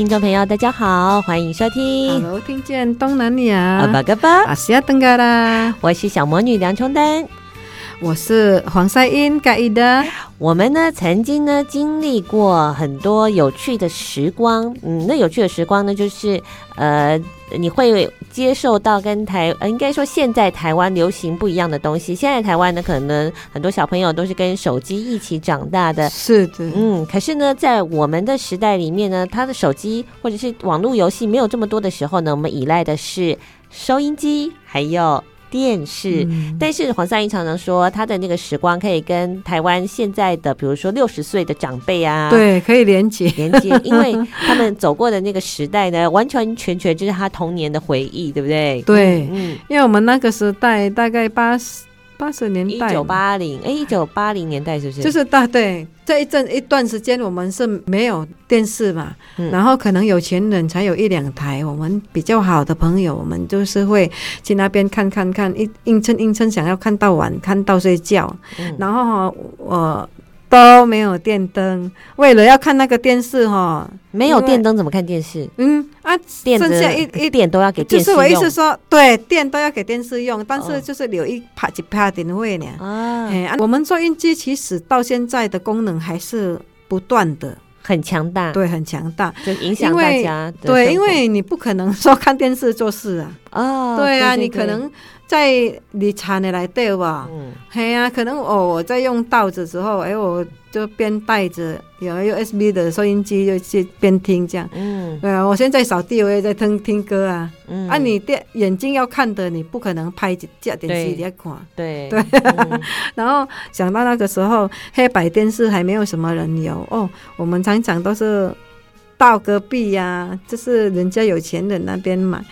听众朋友，大家好，欢迎收听。Hello，听见东南亚。阿巴嘎巴，阿西亚登嘎啦。我是小魔女梁琼丹，我是黄赛英盖伊的。我们呢，曾经呢，经历过很多有趣的时光。嗯，那有趣的时光呢，就是呃，你会接受到跟台，呃，应该说现在台湾流行不一样的东西。现在台湾呢，可能很多小朋友都是跟手机一起长大的。是的，嗯。可是呢，在我们的时代里面呢，他的手机或者是网络游戏没有这么多的时候呢，我们依赖的是收音机，还有。电视，嗯、但是黄三英常常说，他的那个时光可以跟台湾现在的，比如说六十岁的长辈啊，对，可以连接连接，因为 他们走过的那个时代呢，完全全全就是他童年的回忆，对不对？对，嗯，因为我们那个时代大概八十。八十年代，一九八零，哎，一九八零年代是不是？就是大对这一阵一段时间，我们是没有电视嘛，嗯、然后可能有钱人才有一两台。我们比较好的朋友，我们就是会去那边看看看，一硬撑硬撑，想要看到晚，看到睡觉。嗯、然后哈，我。都没有电灯，为了要看那个电视哈，没有电灯怎么看电视？嗯啊，剩下一一点都要给电视用。就是我意思说，对，电都要给电视用，但是就是留一帕几帕点位呢。啊，哎，我们做音机其实到现在的功能还是不断的，很强大，对，很强大，就影响大家。对，因为你不可能说看电视做事啊。哦，对啊，你可能。在你产的来对吧？嗯，嘿啊，可能哦，我在用稻子时候，哎，我就边带着有 USB 的收音机，就去边听这样。嗯，对啊，我现在扫地，我也在听听歌啊。嗯，啊，你电眼睛要看的，你不可能拍架电视来看。对对。对嗯、然后想到那个时候，黑白电视还没有什么人有哦，我们常常都是到隔壁呀、啊，就是人家有钱人那边买。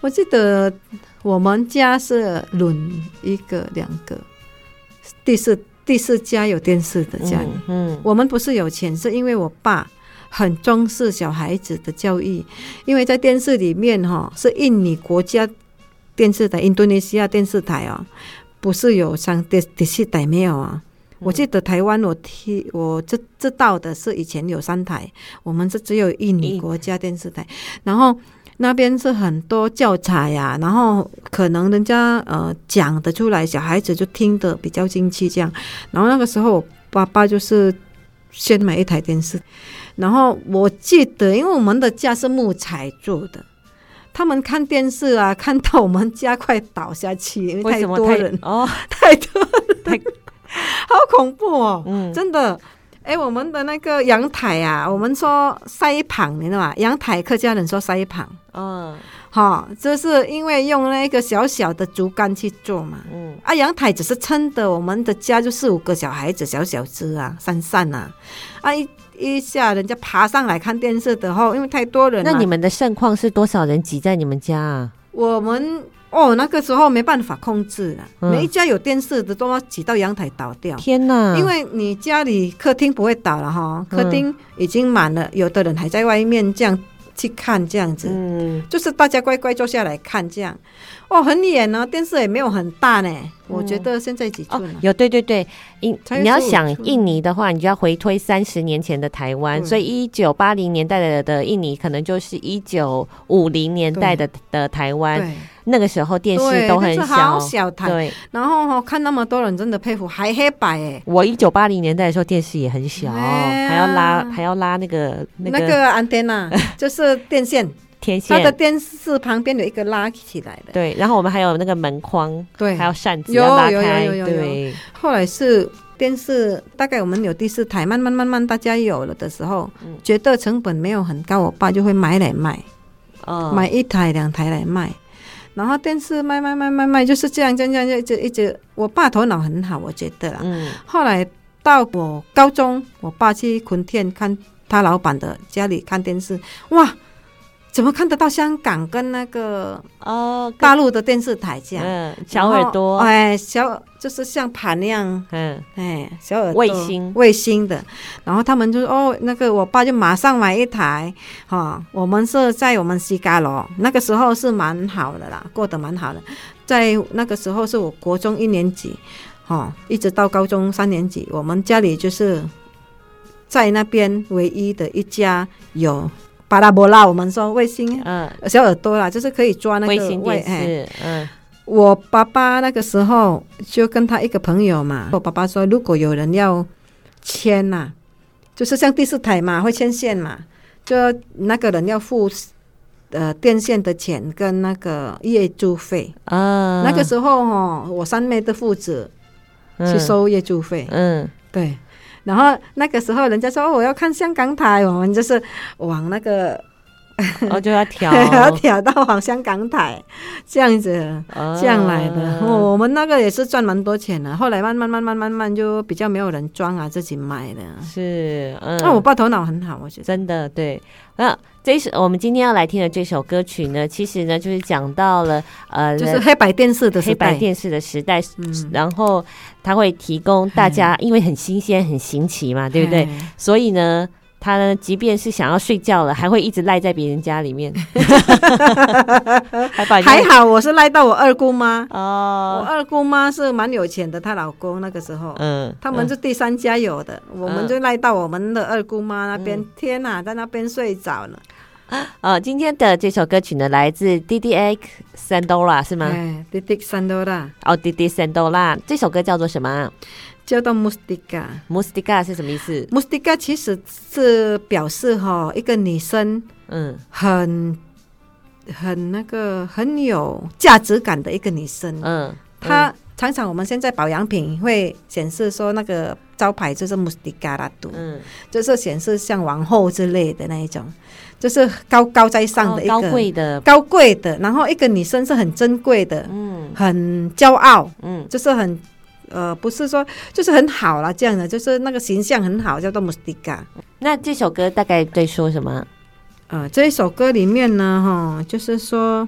我记得。我们家是轮一个两个，第四第四家有电视的家里。嗯，嗯，我们不是有钱，是因为我爸很重视小孩子的教育，因为在电视里面哈是印尼国家电视台、印度尼西亚电视台啊，不是有上电电视台没有啊？我记得台湾我听我知知道的是以前有三台，我们是只有印尼国家电视台，然后。那边是很多教材呀、啊，然后可能人家呃讲得出来，小孩子就听得比较进去这样。然后那个时候，我爸爸就是先买一台电视，然后我记得，因为我们的家是木材做的，他们看电视啊，看到我们家快倒下去，因为太多人哦，太多人，太好恐怖哦，嗯，真的。哎，我们的那个阳台啊，我们说塞旁，你知道吗？阳台客家人说塞旁，嗯，好，就是因为用那个小小的竹竿去做嘛，嗯，啊，阳台只是撑的，我们的家就四五个小孩子，小小只啊，散散啊，啊一一下人家爬上来看电视的后，因为太多人，那你们的盛况是多少人挤在你们家啊？我们。哦，那个时候没办法控制了，嗯、每一家有电视的都要挤到阳台倒掉。天哪！因为你家里客厅不会倒了哈，客厅已经满了，嗯、有的人还在外面这样去看这样子，嗯，就是大家乖乖坐下来看这样。哦，很远呢，电视也没有很大呢，我觉得现在几寸、啊哦？有，对对对，印你要想印尼的话，你就要回推三十年前的台湾，所以一九八零年代的的印尼，可能就是一九五零年代的的台湾。那个时候电视都很小，小台。对，然后看那么多人，真的佩服，还黑白哎。我一九八零年代的时候，电视也很小，还要拉还要拉那个那个那个安电呐，就是电线。天线，它的电视旁边有一个拉起来的，对，然后我们还有那个门框，对，还有扇子要拉开，有有有有有，有，对。后来是电视，大概我们有第四台，慢慢慢慢大家有了的时候，嗯、觉得成本没有很高，我爸就会买来卖，哦，买一台两台来卖，然后电视卖卖卖卖卖，就是这样这样这样一直一直。我爸头脑很好，我觉得啦。嗯。后来到我高中，我爸去昆天看他老板的家里看电视，哇！怎么看得到香港跟那个哦大陆的电视台这样？嗯，小耳朵，哎，小就是像盘那样，嗯，哎，小耳朵卫星卫星的。然后他们就说哦，那个我爸就马上买一台哈、哦。我们是在我们西嘎罗，那个时候是蛮好的啦，过得蛮好的。在那个时候是我国中一年级，哈、哦，一直到高中三年级，我们家里就是在那边唯一的一家有。巴拉波拉，我们说卫星，嗯，小耳朵啦，就是可以抓那个卫星电视，嗯，我爸爸那个时候就跟他一个朋友嘛，我爸爸说，如果有人要签呐、啊，就是像第四台嘛，会牵线嘛，就那个人要付呃电线的钱跟那个月租费。啊，那个时候哦，我三妹的父子去收月租费，嗯，对。然后那个时候，人家说我要看香港台，我们就是往那个，哦，就要 调，要调到往香港台，这样子，哦、这样来的。我们那个也是赚蛮多钱的。后来慢慢慢慢慢慢就比较没有人装啊，自己买的。是，嗯，那我爸头脑很好，我觉得真的对。那这首我们今天要来听的这首歌曲呢，其实呢就是讲到了呃，就是黑白电视的黑白电视的时代，嗯、然后它会提供大家，因为很新鲜、很新奇嘛，对不对？所以呢，他呢，即便是想要睡觉了，还会一直赖在别人家里面。还，还好我是赖到我二姑妈哦，我二姑妈是蛮有钱的，她老公那个时候，嗯，他们是第三家有的，嗯、我们就赖到我们的二姑妈那边。嗯、天哪，在那边睡着了。哦，今天的这首歌曲呢，来自 D D X Sandora 是吗？哎，Didik Sendola。哦，Didik Sendola，这首歌叫做什么？叫做 Mustika。Mustika 是什么意思？Mustika 其实是表示哈，一个女生，嗯，很很那个很有价值感的一个女生。嗯，她、嗯、常常我们现在保养品会显示说那个招牌就是 Mustika Ratu，嗯，就是显示像王后之类的那一种。就是高高在上的一个、哦、高贵的高贵的，然后一个女生是很珍贵的，嗯，很骄傲，嗯，就是很呃，不是说就是很好了这样的，就是那个形象很好，叫做 Mustika。那这首歌大概在说什么？啊、呃，这一首歌里面呢，哈，就是说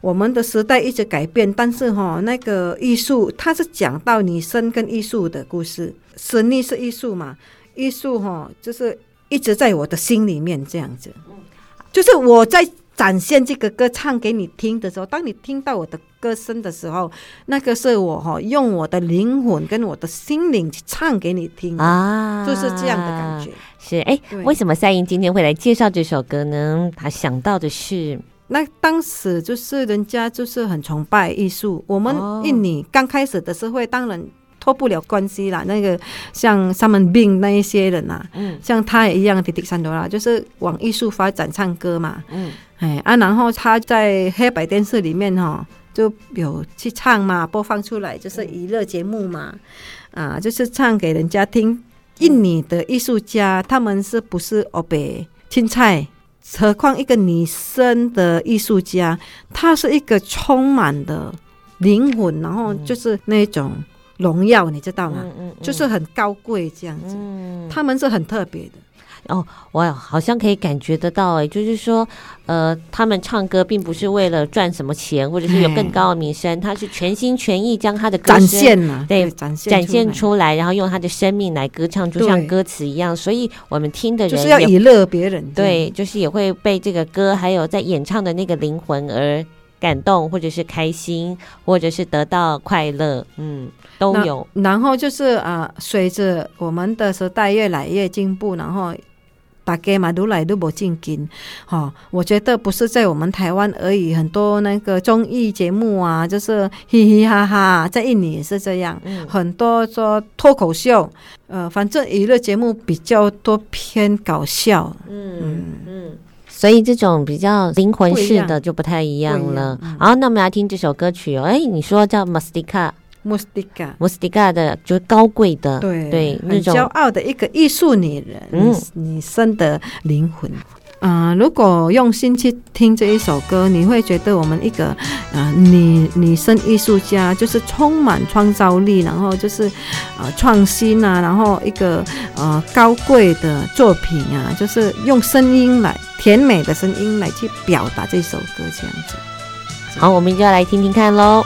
我们的时代一直改变，但是哈，那个艺术它是讲到女生跟艺术的故事，神力是艺术嘛，艺术哈就是。一直在我的心里面，这样子，就是我在展现这个歌唱给你听的时候，当你听到我的歌声的时候，那个是我哈用我的灵魂跟我的心灵去唱给你听啊，就是这样的感觉。是哎，为什么赛英今天会来介绍这首歌呢？他想到的是，那当时就是人家就是很崇拜艺术，我们印尼刚开始的时候，当然。脱不了关系啦，那个像他们病那一些人呐、啊，嗯，像他也一样，Didik Sendola，就是往艺术发展，唱歌嘛，嗯，哎啊，然后他在黑白电视里面哈，就有去唱嘛，播放出来就是娱乐节目嘛，啊，就是唱给人家听。印尼的艺术家他们是不是欧北青菜？何况一个女生的艺术家，她是一个充满的灵魂，然后就是那种。荣耀，你知道吗？嗯就是很高贵这样子，嗯、他们是很特别的。哦，我好像可以感觉得到，哎，就是说，呃，他们唱歌并不是为了赚什么钱，或者是有更高的名声，他是全心全意将他的展现嘛，对，展现展现出来，然后用他的生命来歌唱，就像歌词一样。所以我们听的人就是要娱乐别人，对，就是也会被这个歌还有在演唱的那个灵魂而感动，或者是开心，或者是得到快乐，嗯，都有。然后就是啊，随着我们的时代越来越进步，然后。大家嘛，都来都不正经，哈！我觉得不是在我们台湾而已，很多那个综艺节目啊，就是嘻嘻哈哈，在印尼也是这样，嗯、很多说脱口秀，呃，反正娱乐节目比较多偏搞笑，嗯嗯嗯，所以这种比较灵魂式的就不太一样了。好，那我们来听这首歌曲哦，哎，你说叫 Mustika。Mística，Mística 的就是高贵的，对对，很骄傲的一个艺术女人，嗯，女生的灵魂。嗯、呃，如果用心去听这一首歌，你会觉得我们一个呃女女生艺术家，就是充满创造力，然后就是呃创新啊，然后一个呃高贵的作品啊，就是用声音来甜美的声音来去表达这首歌，这样子。好，我们就要来听听看喽。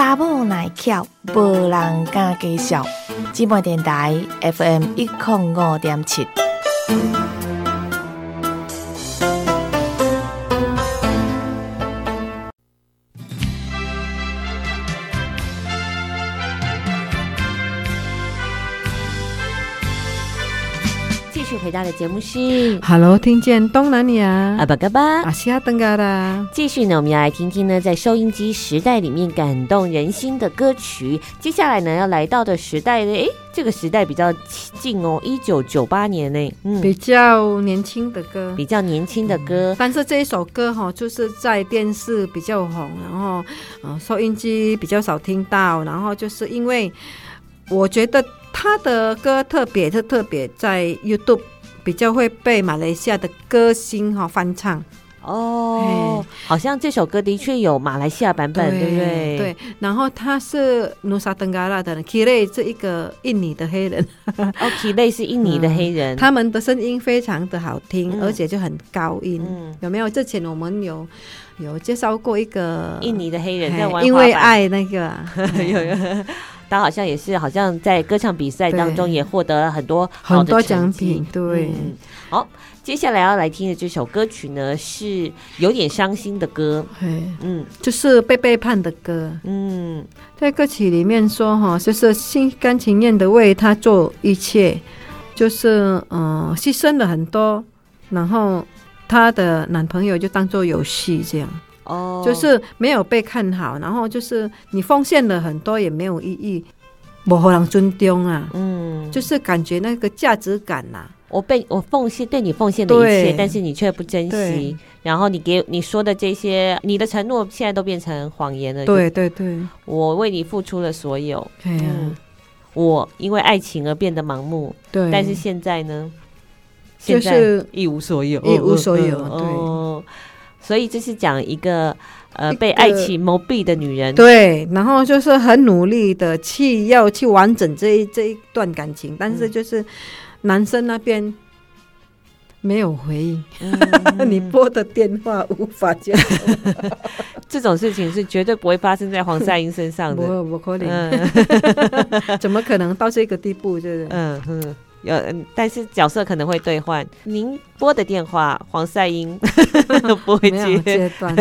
查某耐巧，无人敢介绍。姊妹电台 FM 一零五点七。回到的节目是 Hello，听见东南亚阿巴嘎巴阿西亚登嘎啦。继续呢，我们要来听听呢，在收音机时代里面感动人心的歌曲。接下来呢，要来到的时代呢，诶，这个时代比较近哦，一九九八年呢，嗯，比较年轻的歌，比较年轻的歌。嗯、但是这一首歌哈，就是在电视比较红，然后呃，收音机比较少听到，然后就是因为我觉得他的歌特别特特别在 YouTube。比较会被马来西亚的歌星哈翻唱哦，好像这首歌的确有马来西亚版本，对，对不对？对。然后他是努沙登嘎拉的 k i l e 是一个印尼的黑人哦，Kile 是印尼的黑人，嗯、他们的声音非常的好听，嗯、而且就很高音。嗯、有没有？之前我们有有介绍过一个印尼的黑人在玩，因为爱那个有有。他好像也是，好像在歌唱比赛当中也获得了很多好多奖品。对、嗯，好，接下来要来听的这首歌曲呢，是有点伤心的歌。嗯，就是被背叛的歌。嗯，在歌曲里面说哈，就是心甘情愿的为他做一切，就是嗯牺牲了很多，然后她的男朋友就当做游戏这样。哦，就是没有被看好，然后就是你奉献了很多也没有意义，没有人尊重啊。嗯，就是感觉那个价值感呐、啊，我被我奉献对你奉献的一切，但是你却不珍惜，然后你给你说的这些，你的承诺现在都变成谎言了。对对对，我为你付出了所有，嗯，我因为爱情而变得盲目，对，但是现在呢，就是一无所有，一无所有，对。所以这是讲一个呃被爱情蒙蔽的女人，对，然后就是很努力的去要去完整这一这一段感情，但是就是男生那边没有回应，嗯、你拨的电话无法接，这种事情是绝对不会发生在黄赛英身上的，不不可能，嗯、怎么可能到这个地步？就是。嗯嗯。有，但是角色可能会兑换。您拨的电话，黄赛英 不会接，接断，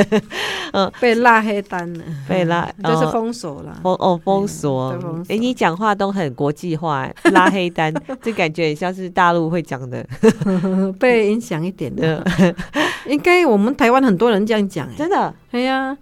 嗯，被拉黑单了，被拉，就是封锁了。封哦，封锁。哎、欸，你讲话都很国际化，拉黑单，这感觉很像是大陆会讲的，被影响一点的。应该我们台湾很多人这样讲，真的，哎呀。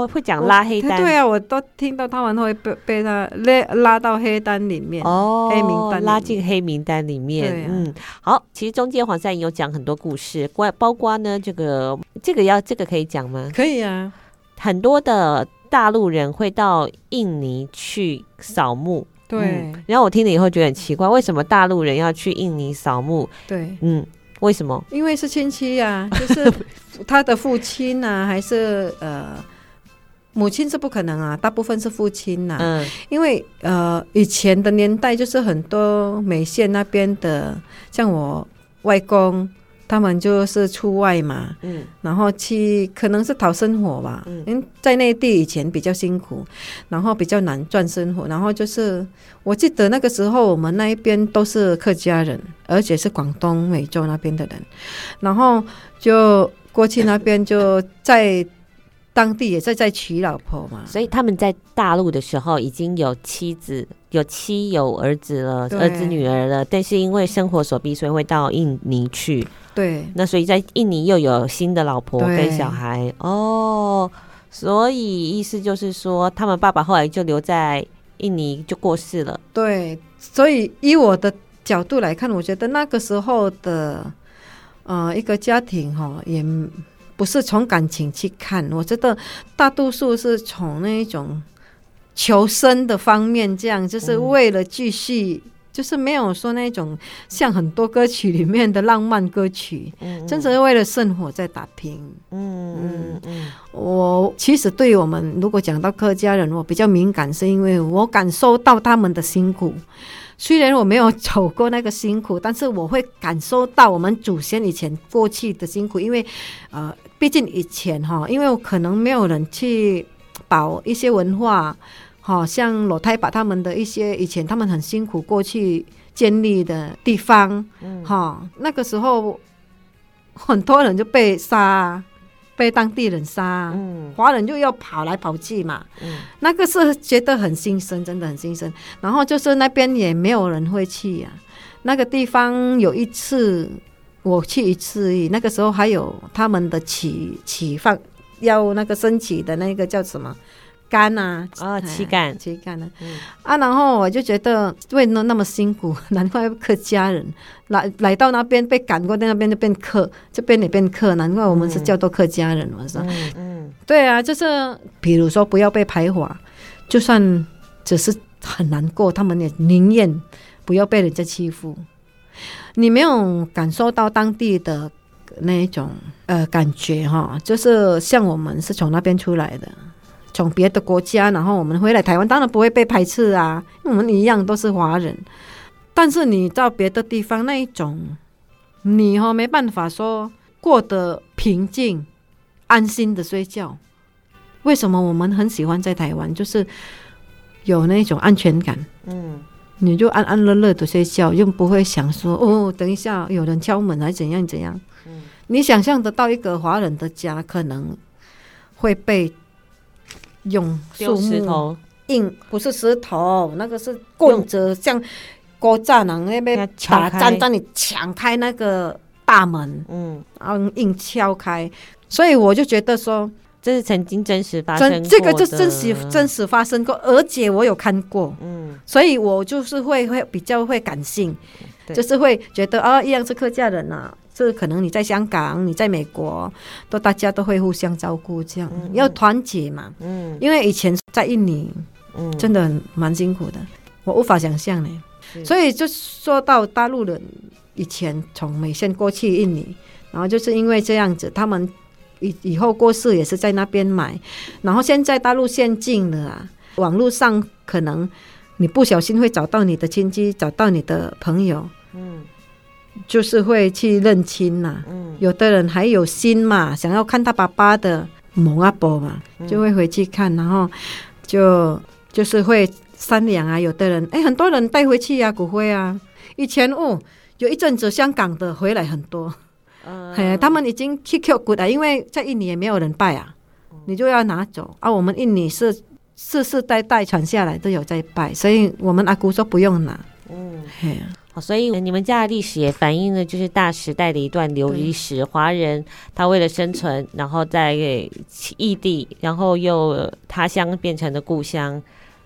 会会讲拉黑单，对啊，我都听到他们会被被他拉拉到黑单里面哦，黑名单拉进黑名单里面。啊、嗯，好，其实中间黄赛英有讲很多故事，关包括呢这个这个要这个可以讲吗？可以啊，很多的大陆人会到印尼去扫墓，对、嗯。然后我听了以后觉得很奇怪，为什么大陆人要去印尼扫墓？对，嗯，为什么？因为是亲戚呀、啊，就是 他的父亲啊，还是呃。母亲是不可能啊，大部分是父亲呐、啊。嗯，因为呃，以前的年代就是很多美县那边的，像我外公他们就是出外嘛，嗯，然后去可能是讨生活吧，嗯，因为在内地以前比较辛苦，然后比较难赚生活，然后就是我记得那个时候我们那一边都是客家人，而且是广东美洲那边的人，然后就过去那边就在。当地也在在娶老婆嘛，所以他们在大陆的时候已经有妻子、有妻有儿子了，儿子女儿了。但是因为生活所逼，所以会到印尼去。对，那所以在印尼又有新的老婆跟小孩哦。所以意思就是说，他们爸爸后来就留在印尼就过世了。对，所以以我的角度来看，我觉得那个时候的呃一个家庭哈也。不是从感情去看，我觉得大多数是从那一种求生的方面，这样就是为了继续，嗯、就是没有说那种像很多歌曲里面的浪漫歌曲，嗯，真是为了生活在打拼。嗯嗯嗯，我其实对于我们如果讲到客家人，我比较敏感，是因为我感受到他们的辛苦。虽然我没有走过那个辛苦，但是我会感受到我们祖先以前过去的辛苦，因为，呃，毕竟以前哈，因为可能没有人去保一些文化，好像裸胎把他们的一些以前他们很辛苦过去建立的地方，哈、嗯，那个时候很多人就被杀，被当地人杀，嗯，华人就要跑来跑去嘛，嗯，那个是觉得很心酸，真的很心酸。然后就是那边也没有人会去呀、啊，那个地方有一次。我去一次，那个时候还有他们的起起放要那个升起的那个叫什么杆啊？啊，旗杆，旗杆呢？嗯、啊，然后我就觉得为什么那么辛苦？难怪客家人来来到那边被赶过，在那边就变客，这边也变客，难怪我们是叫做客家人。我说，嗯，嗯对啊，就是比如说不要被排华，就算只是很难过，他们也宁愿不要被人家欺负。你没有感受到当地的那一种呃感觉哈，就是像我们是从那边出来的，从别的国家，然后我们回来台湾，当然不会被排斥啊，我们一样都是华人。但是你到别的地方那一种，你哈没办法说过得平静、安心的睡觉。为什么我们很喜欢在台湾？就是有那种安全感，嗯。你就安安乐乐的睡觉，又不会想说哦，等一下有人敲门还是怎样怎样。嗯，你想象得到一个华人的家可能会被用树木硬，不是石头，那个是棍子，像锅栅人那边打站让你抢开那个大门，嗯，然后硬敲开，所以我就觉得说。这是曾经真实发生这个就真实真实发生过，而且我有看过，嗯，所以我就是会会比较会感性，就是会觉得啊，一样是客家人呐、啊，这可能你在香港，你在美国，都大家都会互相照顾，这样、嗯、要团结嘛，嗯，因为以前在印尼，嗯，真的蛮辛苦的，我无法想象呢，所以就说到大陆人以前从美县过去印尼，然后就是因为这样子，他们。以以后过世也是在那边买，然后现在大陆限境了啊，网络上可能你不小心会找到你的亲戚，找到你的朋友，嗯，就是会去认亲呐，嗯，有的人还有心嘛，想要看他爸爸的某阿伯嘛，就会回去看，然后就就是会商量啊，有的人哎，很多人带回去呀、啊，骨灰啊，以前哦，有一阵子香港的回来很多。哎，他们已经去 Q 骨了，因为在印尼也没有人拜啊，你就要拿走啊。我们印尼是世世代代传下来都有在拜，所以我们阿姑说不用拿。嗯，嘿，好，所以你们家的历史也反映了就是大时代的一段流离史。华人他为了生存，然后在异地，然后又他乡变成了故乡，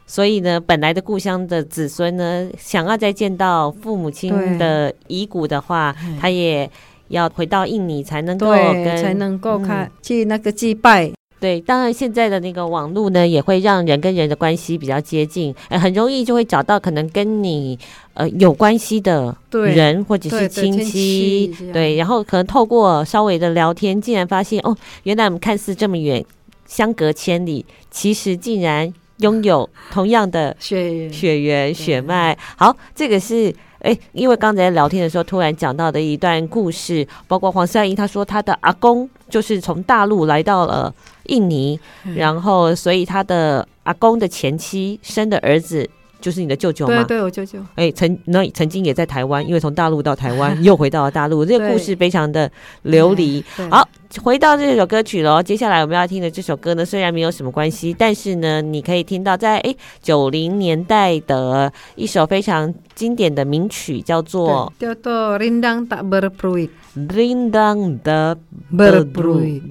所以呢，本来的故乡的子孙呢，想要再见到父母亲的遗骨的话，他也。要回到印尼才能够跟才能够看、嗯、去那个祭拜。对，当然现在的那个网络呢，也会让人跟人的关系比较接近，呃，很容易就会找到可能跟你呃有关系的人或者是亲戚。对，然后可能透过稍微的聊天，竟然发现哦，原来我们看似这么远，相隔千里，其实竟然拥有同样的血缘血缘血脉。好，这个是。哎，因为刚才聊天的时候，突然讲到的一段故事，包括黄善英他说他的阿公就是从大陆来到了印尼，嗯、然后所以他的阿公的前妻生的儿子。就是你的舅舅吗？对，对，我舅舅。哎，曾那曾经也在台湾，因为从大陆到台湾，又回到了大陆。这个故事非常的流离。好，回到这首歌曲喽。接下来我们要听的这首歌呢，虽然没有什么关系，但是呢，你可以听到在哎九零年代的一首非常经典的名曲，叫做叫做《Rindang Tak Berpeluit》。Rindang Tak Berpeluit。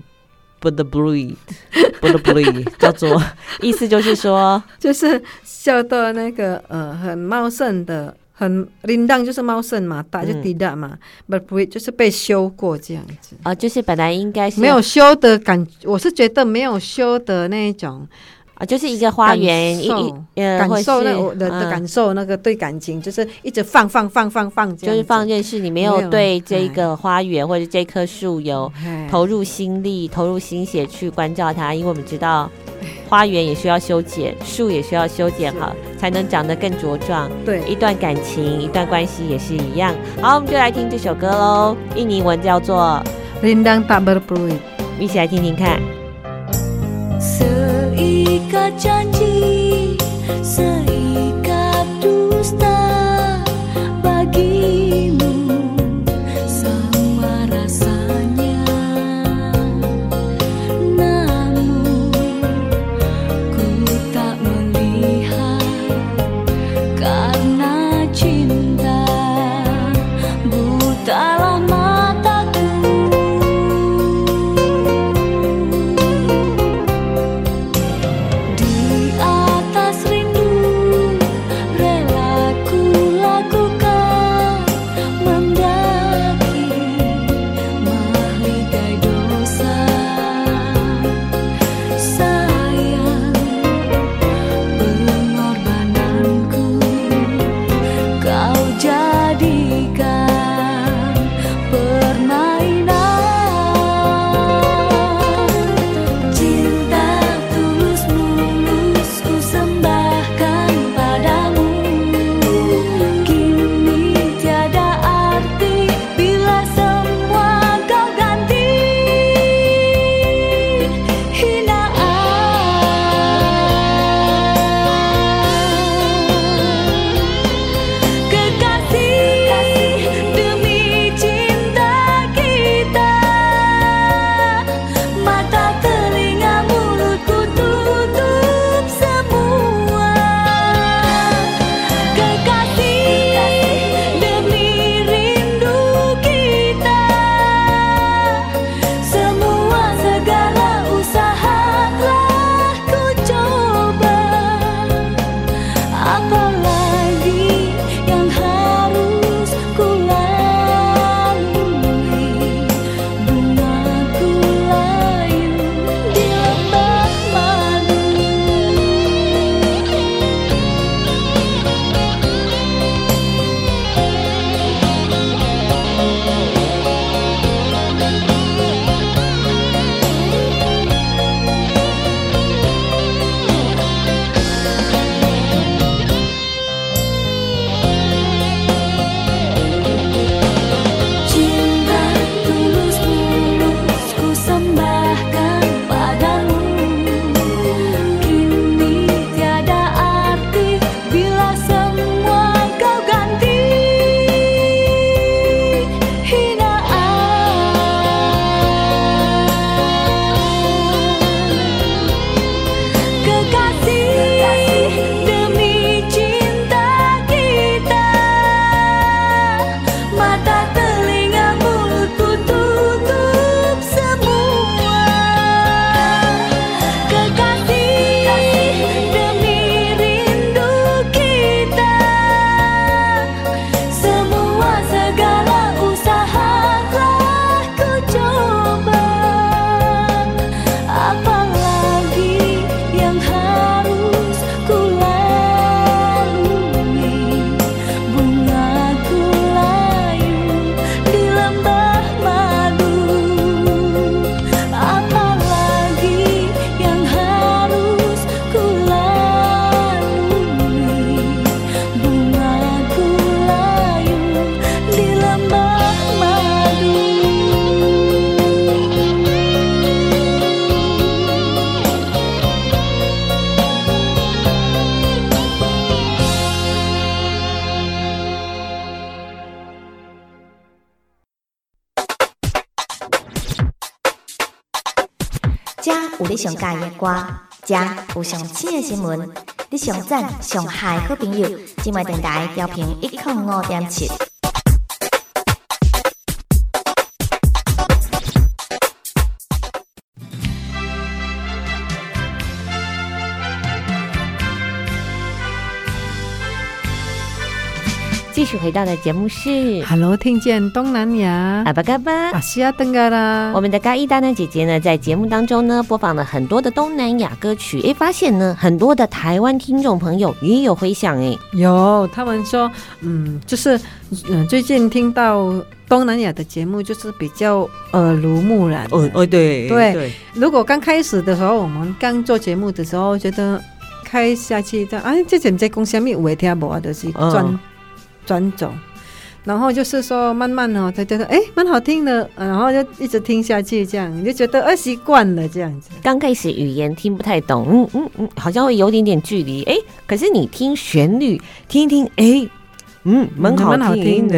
不的 breed，不的 breed，叫做意思就是说，就是笑到那个呃很茂盛的，很铃铛就是茂盛嘛，大就滴答嘛，不不会就是被修过这样子啊，就是本来应该是没有修的感，我是觉得没有修的那一种。啊，就是一个花园，一感受那我的的感受，那个对感情，就是一直放放放放放，就是放任是你没有对这个花园或者这棵树有投入心力、投入心血去关照它，因为我们知道花园也需要修剪，树也需要修剪好，才能长得更茁壮。对，一段感情、一段关系也是一样。好，我们就来听这首歌喽，印尼文叫做《Rindang Tak Berpeluit》。一起来听听看。上歌，遮有上新的新闻，你上赞上嗨好朋友，今麦电台调频一零五点七。继续回到的节目是，Hello，听见东南亚，阿巴嘎巴，阿西亚登嘎啦。我们的嘎伊达呢姐姐呢，在节目当中呢，播放了很多的东南亚歌曲，诶，发现呢，很多的台湾听众朋友也有回响，诶，有，他们说，嗯，就是，嗯，最近听到东南亚的节目，就是比较耳濡目染。哦哦，对对对。如果刚开始的时候，我们刚做节目的时候，觉得开下去，这哎，这怎么在讲什么？我也听不啊，就是专。转走，然后就是说慢慢哦，他觉得哎蛮好听的，然后就一直听下去，这样你就觉得哎习惯了这样子。刚开始语言听不太懂，嗯嗯嗯，好像会有点点距离，哎，可是你听旋律，听一听，哎。嗯，蛮好，好听的，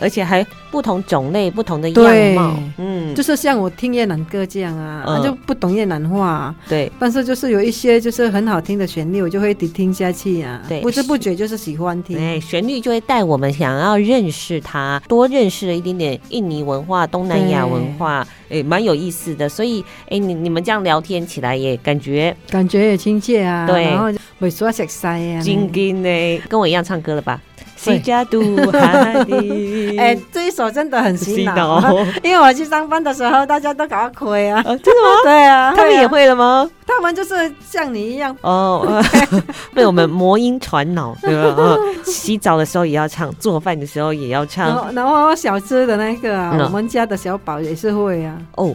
而且还不同种类、不同的样貌。嗯，就是像我听越南歌这样啊，嗯、就不懂越南话、啊。对，但是就是有一些就是很好听的旋律，我就会一直听下去啊。对，不知不觉就是喜欢听。哎，旋律就会带我们想要认识它，多认识了一点点印尼文化、东南亚文化，哎，蛮有意思的。所以，哎，你你们这样聊天起来也感觉感觉也亲切啊。对，然后会说食晒啊，金金呢，跟我一样唱歌了吧？西加杜哈迪，哎，这一首真的很洗脑，因为我去上班的时候，大家都搞亏啊，真的吗？对啊，他们也会了吗？他们就是像你一样。哦，被我们魔音传脑，对吧？洗澡的时候也要唱，做饭的时候也要唱，然后小吃的那个，我们家的小宝也是会啊，哦。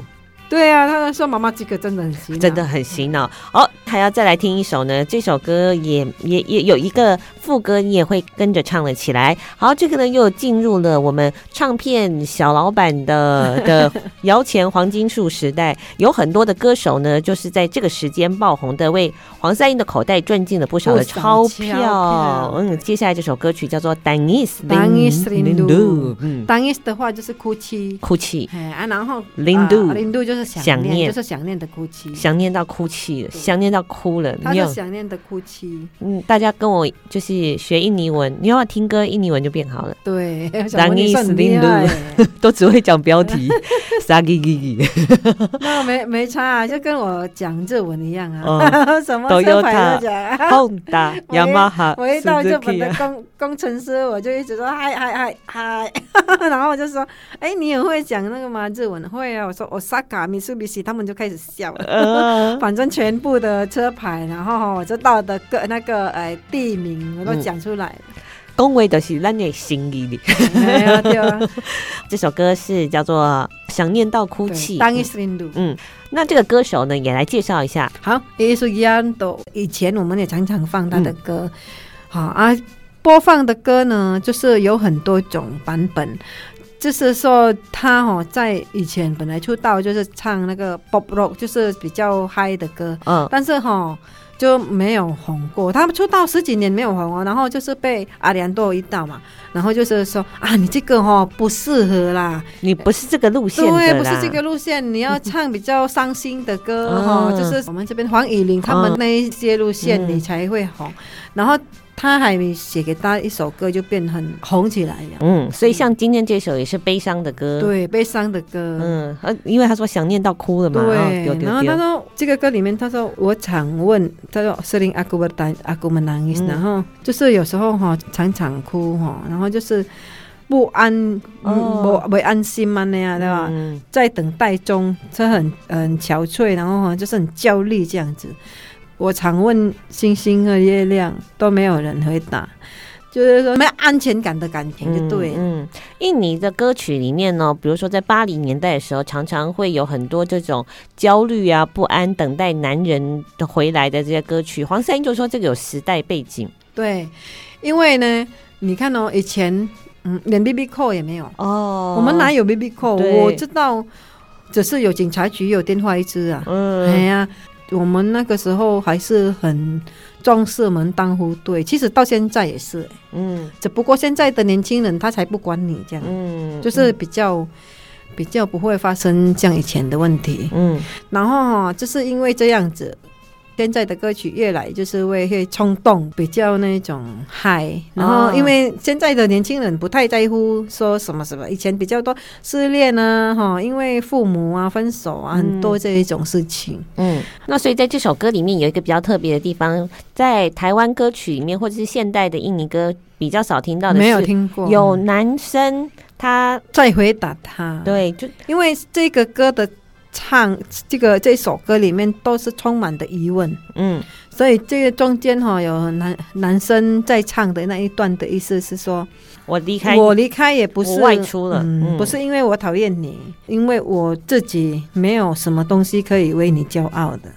对啊，他们说妈妈这个真的很洗脑，真的很洗脑。哦，还要再来听一首呢，这首歌也也也有一个副歌，你也会跟着唱了起来。好，这个呢又进入了我们唱片小老板的 的摇钱黄金树时代，有很多的歌手呢，就是在这个时间爆红的，为黄赛英的口袋赚进了不少的钞票。嗯，接下来这首歌曲叫做《Tangis Rindu 》，嗯，Tangis 的话就是哭泣，哭泣。哎啊，然后 Lindu Lindu 就是。想念，就是想念的哭泣，想念到哭泣了，想念到哭了。他是想念的哭泣。嗯，大家跟我就是学印尼文，你要听歌，印尼文就变好了。对，都 都只会讲标题。那没没差啊，就跟我讲日文一样啊，什么车牌都讲。Honda、Yamaha，我一到日本的工工程师，我就一直说嗨嗨嗨嗨，然后我就说，哎，你也会讲那个吗？日文会啊，我说我萨卡。米苏比西，他们就开始笑了。Uh, 反正全部的车牌，然后我就到的个那个呃地名，我都讲出来了。恭维的是咱的心意里。对啊，这首歌是叫做《想念到哭泣》。嗯，那这个歌手呢，也来介绍一下。好，也是一样的。以前我们也常常放他的歌。嗯、好啊，播放的歌呢，就是有很多种版本。就是说，他哦，在以前本来出道就是唱那个 pop rock，就是比较嗨的歌，嗯，但是哈就没有红过。他们出道十几年没有红哦，然后就是被阿良多一道嘛，然后就是说啊，你这个哈不适合啦，你不是这个路线，对，不是这个路线，你要唱比较伤心的歌哈，嗯、就是我们这边黄乙玲他们那一些路线，你才会红，嗯、然后。他还没写给大家一首歌就变很红起来呀。嗯，所以像今天这首也是悲伤的歌。对，悲伤的歌。嗯，因为他说想念到哭了嘛。对。然后他说这个歌里面，他说我常问，他说 sering aku bertanya，aku menangis，然后就是有时候哈常常哭哈，然后就是不安，不不安心嘛那样对吧？在等待中，是很很憔悴，然后就是很焦虑这样子。我常问星星和月亮，都没有人回答，就是说没有安全感的感情，就对嗯。嗯，印尼的歌曲里面呢，比如说在八零年代的时候，常常会有很多这种焦虑啊、不安、等待男人的回来的这些歌曲。黄三英就说这个有时代背景。对，因为呢，你看哦，以前嗯，连 BB call 也没有哦，我们哪有 BB call？我知道，只是有警察局有电话一支啊。嗯，哎呀。我们那个时候还是很重视门当户对，其实到现在也是，嗯，只不过现在的年轻人他才不管你这样，嗯，就是比较、嗯、比较不会发生像以前的问题，嗯，然后，就是因为这样子。现在的歌曲越来就是会会冲动，比较那种嗨，然后因为现在的年轻人不太在乎说什么什么，以前比较多失恋啊，哈，因为父母啊分手啊，很多这一种事情。嗯，那所以在这首歌里面有一个比较特别的地方，在台湾歌曲里面或者是现代的印尼歌比较少听到的是，没有听过有男生他在回答他，对，就因为这个歌的。唱这个这首歌里面都是充满的疑问，嗯，所以这个中间哈有男男生在唱的那一段的意思是说，我离开我离开也不是外出了，嗯，不是因为我讨厌你，因为我自己没有什么东西可以为你骄傲的，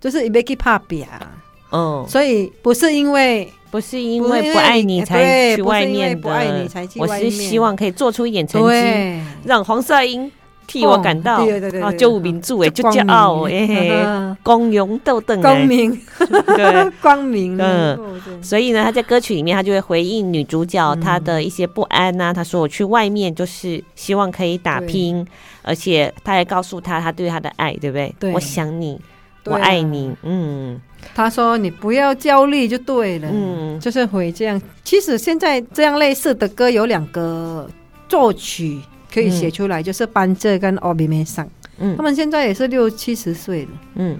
就是 Ibeki Papi 啊，嗯，所以不是因为不是因为不爱你才去外面的，我是希望可以做出一点成绩，让黄色英。替我感到啊，就民主哎，就骄傲哎，光荣斗等哎，光明 对，光明嗯，所以呢，他在歌曲里面，他就会回应女主角她的一些不安呐。他说：“我去外面就是希望可以打拼，而且他还告诉他他对她的爱，对不对？对，我想你，我爱你。嗯，他说你不要焦虑就对了。嗯，就是会这样。其实现在这样类似的歌有两个作曲。”可以写出来，就是班哲跟奥比梅桑，嗯，他们现在也是六七十岁了，嗯，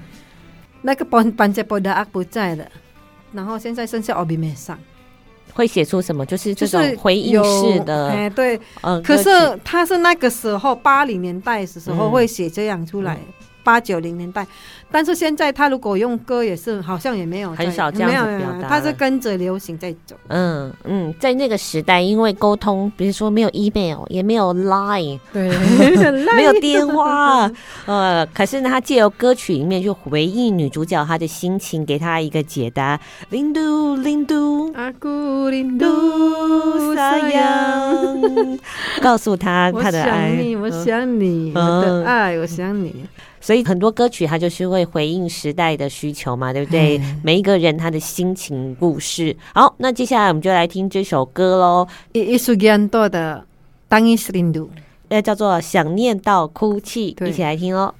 那个班班哲波达阿不在了，然后现在剩下奥比梅桑，会写出什么？就是这种回应式的，哎，对，嗯，可是他是那个时候八零年代的时候会写这样出来，八九零年代。但是现在他如果用歌也是好像也没有很少这样子表达，他是跟着流行在走。嗯嗯，在那个时代，因为沟通，比如说没有 email，也没有 line，对，没有电话，呃，可是呢，他借由歌曲里面就回应女主角她的心情，给她一个解答。林都林都阿古林都沙洋，告诉他他的爱，我想你，我想你，我的爱，我想你。所以很多歌曲它就是会回应时代的需求嘛，对不对？嗯、每一个人他的心情故事。好，那接下来我们就来听这首歌喽。一首简短的《Tangis Rindu》，呃，叫做《想念到哭泣》，一起来听哦。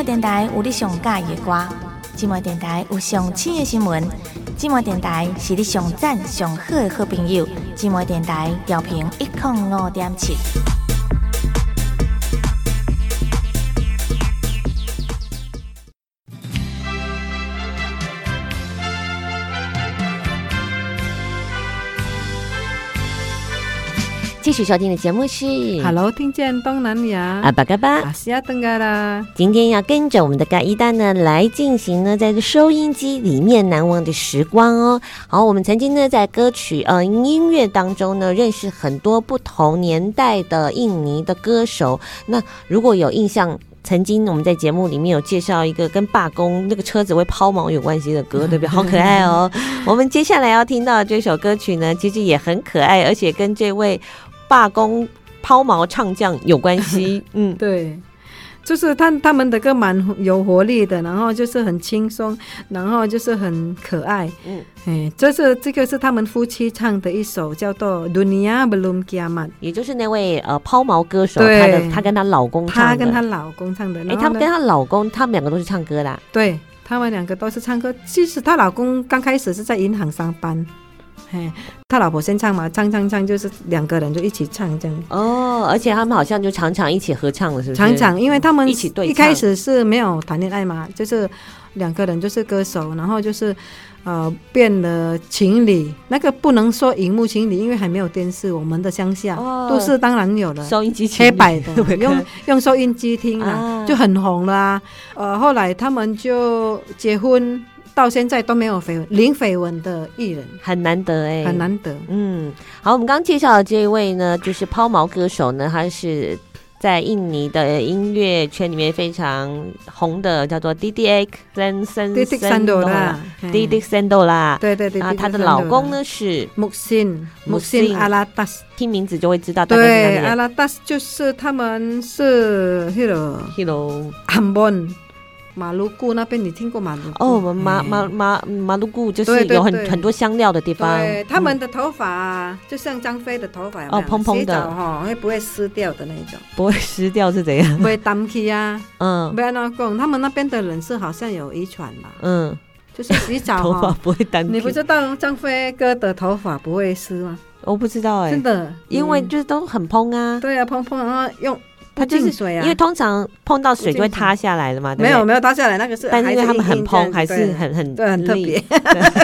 姊妹电台有你上喜欢的歌，寂寞电台有上新的新闻，寂寞电台是你上赞上好的好朋友，寂寞电台调频一零五点七。继续收听的节目是《Hello，听见东南亚》阿巴嘎巴，阿西亚登嘎啦。今天要跟着我们的嘎伊丹呢来进行呢，在收音机里面难忘的时光哦。好，我们曾经呢在歌曲呃音乐当中呢认识很多不同年代的印尼的歌手。那如果有印象，曾经我们在节目里面有介绍一个跟罢工那个车子会抛锚有关系的歌，对不对？好可爱哦。我们接下来要听到的这首歌曲呢，其实也很可爱，而且跟这位。罢工抛锚唱将有关系，嗯，对，就是他他们的歌蛮有活力的，然后就是很轻松，然后就是很可爱，嗯，哎，这是这个是他们夫妻唱的一首叫做《Dunia Belum Kiamat》，也就是那位呃抛锚歌手，他的他跟他老公唱的，他跟他老公唱的，哎，他们跟他老公，他们两个都是唱歌的，对，他们两个都是唱歌。其实她老公刚开始是在银行上班。嘿，他老婆先唱嘛，唱唱唱，就是两个人就一起唱这样。哦，而且他们好像就常常一起合唱了，是不是？常常，因为他们一起对，一开始是没有谈恋爱嘛，就是两个人就是歌手，然后就是呃变了情侣。那个不能说荧幕情侣，因为还没有电视。我们的乡下、哦、都是当然有了收音机，黑白的，用用收音机听啊，就很红了啊。呃，后来他们就结婚。到现在都没有绯闻，零绯闻的艺人。很难得哎、欸，很难得。嗯，好，我们刚刚介绍的这一位呢，就是抛锚歌手呢，他是在印尼的音乐圈里面非常红的，叫做 Didik Sendola，Didik Sendola，Didik Sendola，对对对。啊，她的老公呢是 Muhsin Muhsin Alatas，听名字就会知道大概哪里。对，Alatas 就是他们是 Hello Hello Ambon。马鲁固那边，你听过马鲁？哦，我们马马马马鲁固就是有很很多香料的地方。对，他们的头发就像张飞的头发，哦，蓬蓬的哈，会不会湿掉的那种？不会湿掉是怎样？不会 damp 起啊。嗯，不要那讲，他们那边的人是好像有遗传吧？嗯，就是洗澡头发不会 damp。你不知道张飞哥的头发不会湿吗？我不知道哎，真的，因为就是都很蓬啊。对啊，蓬蓬，然后用。它就是水啊，因为通常碰到水就会塌下来了嘛。没有没有塌下来，那个是，但是因为他们很蓬，还是很很对，很特别。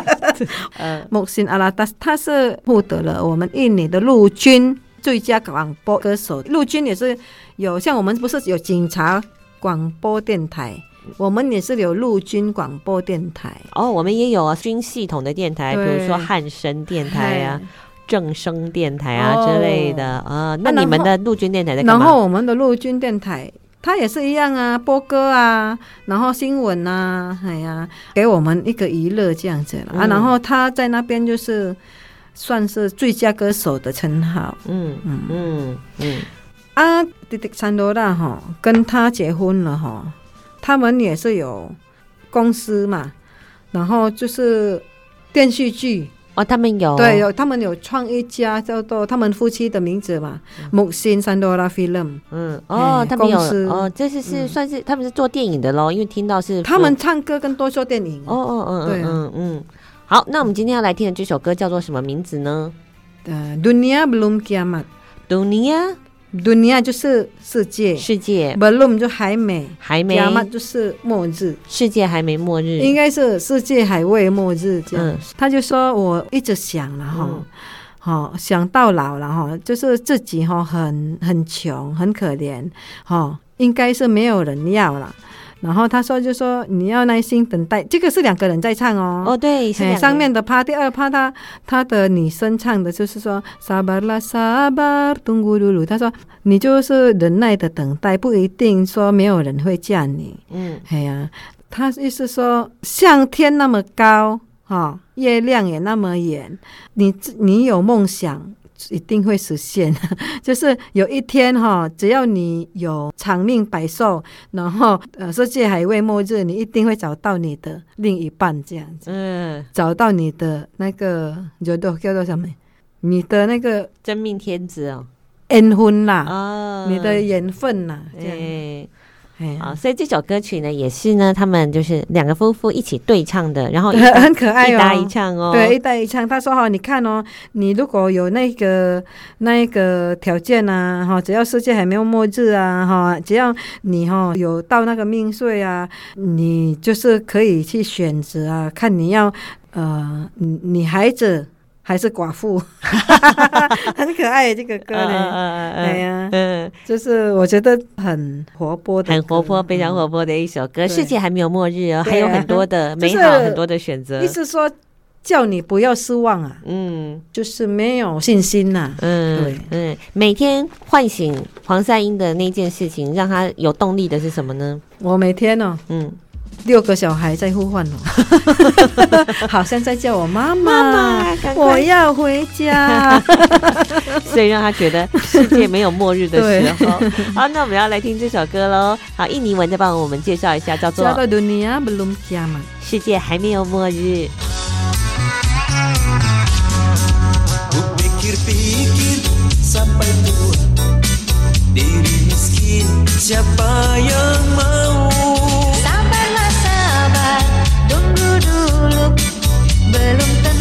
呃，木心阿拉达斯，他是获得了我们印尼的陆军最佳广播歌手。陆军也是有，像我们不是有警察广播电台，我们也是有陆军广播电台。哦，我们也有啊，军系统的电台，比如说汉声电台啊。正声电台啊之类的啊，那你们的陆军电台在干嘛？然后我们的陆军电台，他也是一样啊，播歌啊，然后新闻啊，哎呀，给我们一个娱乐这样子了、嗯、啊。然后他在那边就是算是最佳歌手的称号。嗯嗯嗯嗯。啊，迪迪山多拉哈跟他结婚了哈，他们也是有公司嘛，然后就是电视剧。哦，他们有对有，他们有创一家叫做他们夫妻的名字嘛，木心山多拉 film。嗯，哦，他们有哦，这是是算是他们是做电影的喽，因为听到是他们唱歌跟多做电影。哦哦哦，对嗯嗯。好，那我们今天要来听的这首歌叫做什么名字呢？呃，Dunia Belum Kiamat，Dunia。Dunia 就是世界，世界。Belum 就还没，还没。Kiamat 就是末日，世界还没末日，应该是世界还未末日这样。嗯，他就说我一直想了哈，好、嗯、想到老了哈，就是自己哈很很穷很可怜哈，应该是没有人要了。然后他说：“就说你要耐心等待，这个是两个人在唱哦。哦，对，上面的趴，第二趴他他的女生唱的就是说萨巴拉萨巴东咕噜噜。他说你就是忍耐的等待，不一定说没有人会嫁你。嗯，哎呀，他意思说像天那么高，哈，月亮也那么远，你你有梦想。”一定会实现，就是有一天哈，只要你有长命百寿，然后呃，世界还未末日，你一定会找到你的另一半这样子。嗯，找到你的那个叫做叫做什么？你的那个真命天子哦，恩婚啦，哦，你的缘分啦，这样。欸啊，所以这首歌曲呢，也是呢，他们就是两个夫妇一起对唱的，然后 很可爱哦，一搭一唱哦，对，一搭一唱。他说哈，你看哦，你如果有那个那个条件啊，哈，只要世界还没有末日啊，哈，只要你哈有到那个命岁啊，你就是可以去选择啊，看你要呃，女孩子。还是寡妇，很可爱这个歌呢。哎呀，嗯，就是我觉得很活泼的，很活泼，非常活泼的一首歌。世界还没有末日哦，还有很多的美好，很多的选择。意思说，叫你不要失望啊。嗯，就是没有信心呐。嗯，对，嗯，每天唤醒黄赛英的那件事情，让他有动力的是什么呢？我每天呢，嗯。六个小孩在呼唤我，好像在叫我妈妈，我要回家，所以让他觉得世界没有末日的时候。好，那我们要来听这首歌喽。好，印尼文再帮我们介绍一下，叫做《世界还没有末日》。调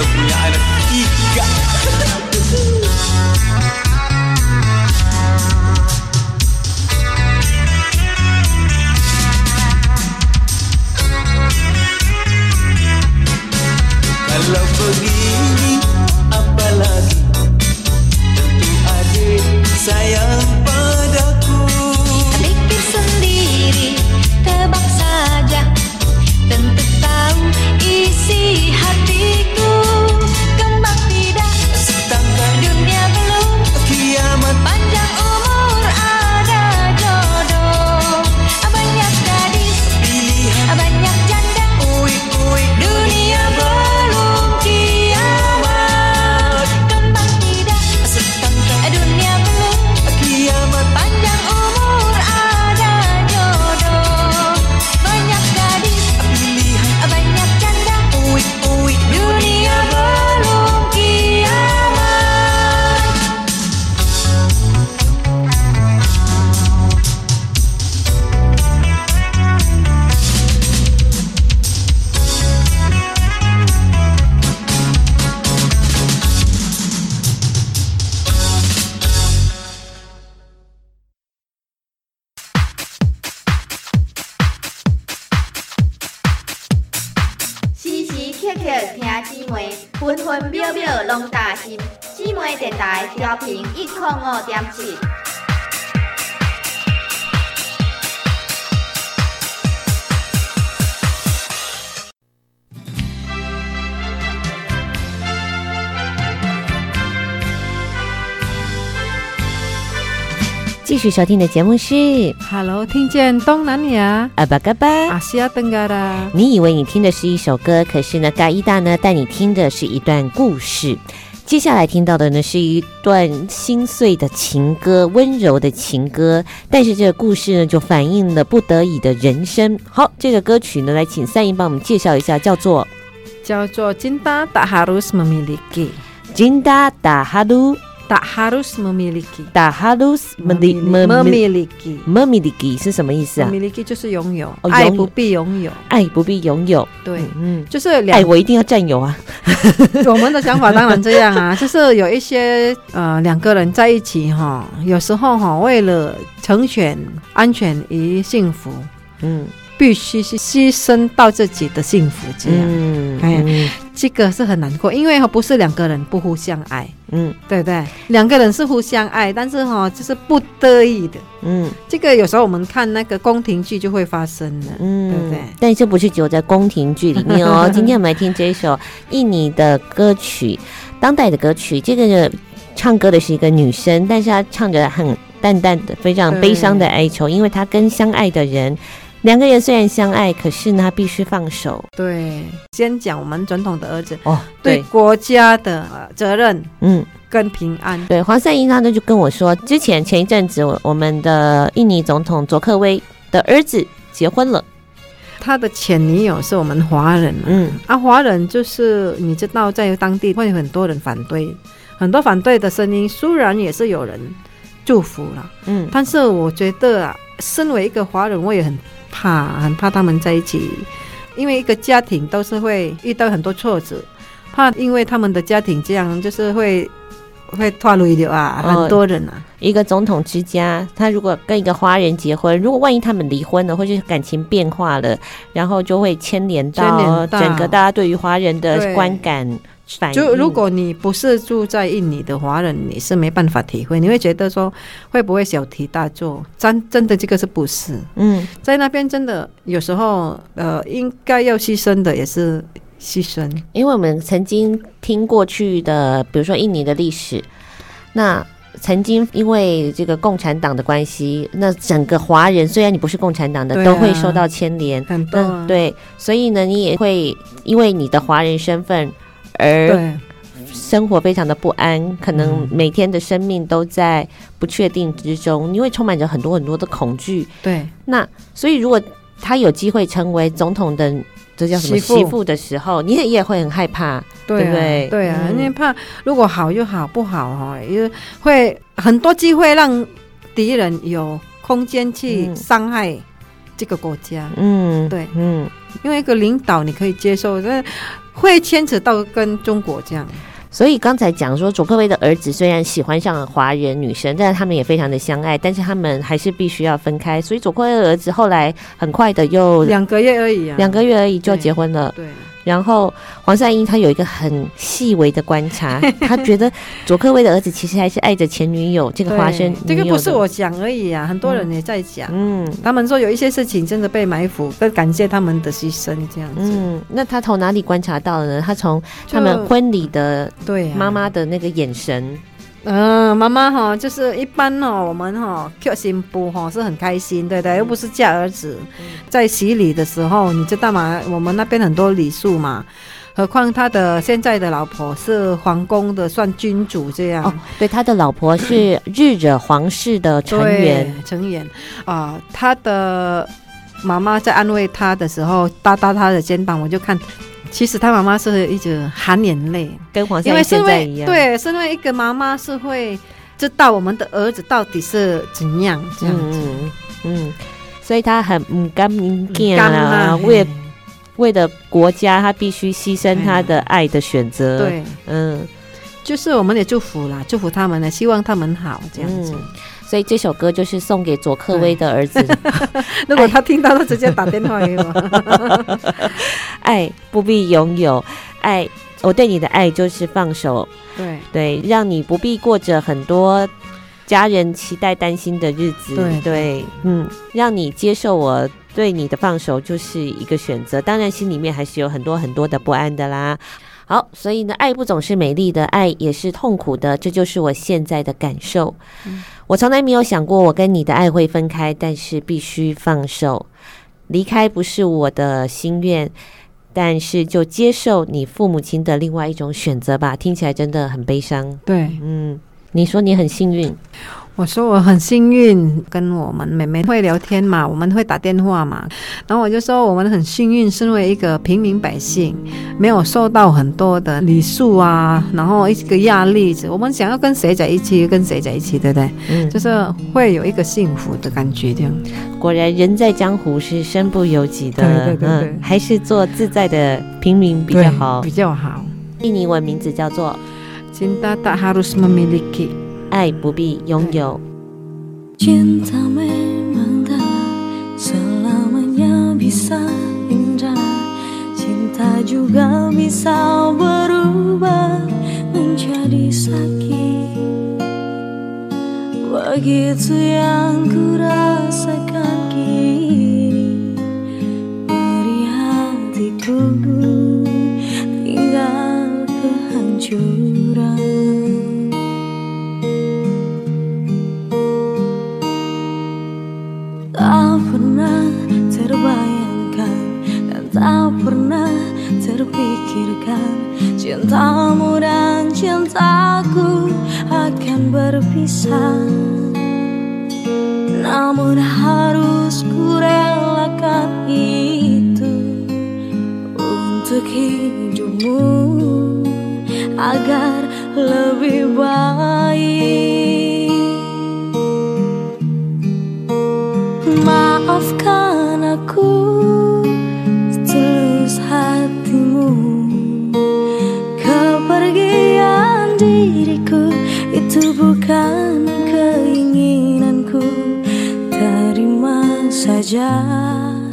频续收听的节目是《Hello》，听见东南亚阿巴嘎巴阿西亚登嘎啦。你以为你听的是一首歌，可是呢，嘎伊达呢带你听的是一段故事。接下来听到的呢是一段心碎的情歌，温柔的情歌，但是这个故事呢就反映了不得已的人生。好，这个歌曲呢，来请三姨帮我们介绍一下，叫做叫做 Cinta Tak Harus Memiliki，Cinta Tak Harus。Tak harus memiliki，tak harus memiliki，memiliki 是什么意思啊？memiliki. 就是拥有，爱不必拥有，爱不必拥有。对，嗯，就是两，爱我一定要占有啊。我们的想法当然这样啊，就是有一些呃两个人在一起哈，有时候哈为了成全安全与幸福，嗯，必须是牺牲到自己的幸福这样。嗯，哎。这个是很难过，因为不是两个人不互相爱，嗯，对不对？两个人是互相爱，但是哈，就是不得已的，嗯，这个有时候我们看那个宫廷剧就会发生的，嗯，对不对？但这不是只有在宫廷剧里面哦？今天我们来听这一首印尼的歌曲，当代的歌曲，这个唱歌的是一个女生，但是她唱着很淡淡的、非常悲伤的哀求，因为她跟相爱的人。两个人虽然相爱，可是呢，必须放手。对，先讲我们总统的儿子哦，对，国家的责任，嗯，跟平安。对，黄赛英他呢就跟我说，之前前一阵子，我们的印尼总统佐克威的儿子结婚了，他的前女友是我们华人，嗯，啊，华人就是你知道，在当地会有很多人反对，很多反对的声音，虽然也是有人祝福了，嗯，但是我觉得啊，身为一个华人，我也很。怕，很怕他们在一起，因为一个家庭都是会遇到很多挫折，怕因为他们的家庭这样，就是会会拖累的啊，很多人啊。一个总统之家，他如果跟一个华人结婚，如果万一他们离婚了，或者是感情变化了，然后就会牵连到整个大家对于华人的观感。就如果你不是住在印尼的华人，你是没办法体会，你会觉得说会不会小题大做？真真的这个是不是？嗯，在那边真的有时候呃，应该要牺牲的也是牺牲，因为我们曾经听过去的，比如说印尼的历史，那曾经因为这个共产党的关系，那整个华人虽然你不是共产党的，啊、都会受到牵连，很多、啊、对，所以呢，你也会因为你的华人身份。而生活非常的不安，可能每天的生命都在不确定之中，因为充满着很多很多的恐惧。对，那所以如果他有机会成为总统的这叫什么？媳妇。的时候，你也也会很害怕，对不对？对啊，因为怕如果好就好，不好哈，也会很多机会让敌人有空间去伤害这个国家。嗯，对，嗯，因为一个领导你可以接受，但会牵扯到跟中国这样，所以刚才讲说，佐克威的儿子虽然喜欢上华人女生，但是他们也非常的相爱，但是他们还是必须要分开。所以佐克威的儿子后来很快的又两个月而已啊，两个月而已就结婚了。对。对然后黄善英他有一个很细微的观察，他觉得佐科威的儿子其实还是爱着前女友这个花生。这个不是我讲而已啊，很多人也在讲。嗯，他们说有一些事情真的被埋伏，更感谢他们的牺牲这样子。嗯，那他从哪里观察到呢？他从他们婚礼的对妈妈的那个眼神。嗯，妈妈哈，就是一般哦，我们哈娶新妇哈是很开心，对的？又不是嫁儿子，在洗礼的时候，你知道吗？我们那边很多礼数嘛，何况他的现在的老婆是皇宫的，算君主这样。哦，对，他的老婆是日惹皇室的成员，成员啊，他的妈妈在安慰他的时候，搭搭他的肩膀，我就看。其实他妈妈是一直含眼泪，跟黄赛英现在一样。对，身为一个妈妈是会知道我们的儿子到底是怎样这样子。嗯，嗯，所以他很不甘心啊，为为了国家，他必须牺牲他的爱的选择。对，嗯，就是我们也祝福啦，祝福他们呢，希望他们好这样子。所以这首歌就是送给佐克威的儿子。如果他听到，他直接打电话给我。爱不必拥有，爱我对你的爱就是放手。对对，让你不必过着很多家人期待担心的日子。对对，嗯，让你接受我对你的放手就是一个选择。当然，心里面还是有很多很多的不安的啦。好，所以呢，爱不总是美丽的，爱也是痛苦的，这就是我现在的感受。嗯我从来没有想过，我跟你的爱会分开，但是必须放手。离开不是我的心愿，但是就接受你父母亲的另外一种选择吧。听起来真的很悲伤。对，嗯，你说你很幸运。我说我很幸运，跟我们妹妹会聊天嘛，我们会打电话嘛，然后我就说我们很幸运，身为一个平民百姓，没有受到很多的礼数啊，然后一个压力，我们想要跟谁在一起，跟谁在一起，对不对？嗯，就是会有一个幸福的感觉这样。果然人在江湖是身不由己的，对对对，对，嗯，还是做自在的平民比较好，比较好。印尼文名字叫做 Cinta Tak Harus Memiliki。爱不必拥有。 cinta juga bisa berubah menjadi sakit Begitu yang ku rasakan kini Beri hatiku tinggal kehancuran terpikirkan Cintamu dan cintaku akan berpisah. Namun harus ku relakan itu Untuk hidupmu agar lebih baik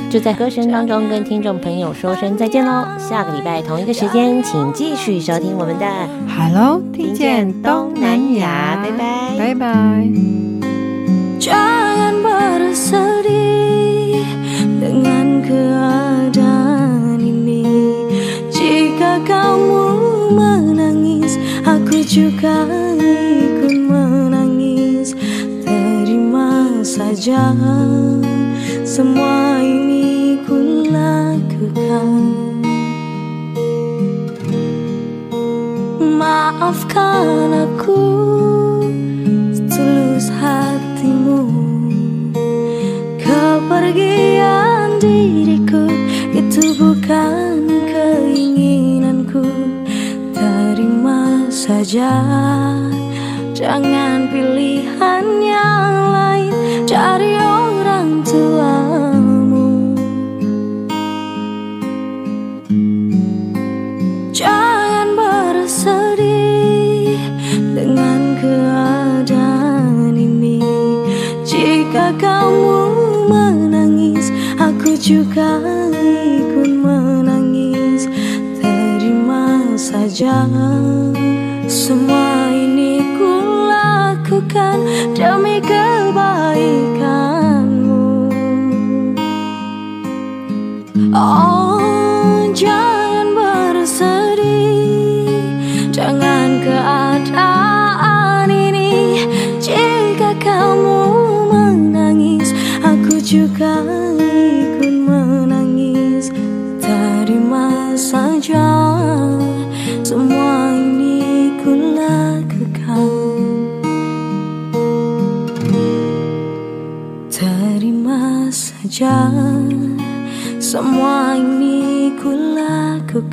就在歌声当中跟听众朋友说声再见喽，下个礼拜同一个时间，请继续收听我们的 Hello，听见东南亚，拜拜，拜拜。Jangan bersedih dengan keadaan ini Jika kamu menangis, aku juga ikut menangis Terima saja semua ini ku lakukan. Maafkan aku tulus hatimu. Kepergian diriku itu bukan keinginanku. Terima saja Jangan pilihan aku juga ikut menangis. Terima saja. Semua ini ku lakukan demi kebaikanmu. Oh, jangan bersedih. Jangan keadaan ini Jika kamu menangis. Aku juga Semua ini ku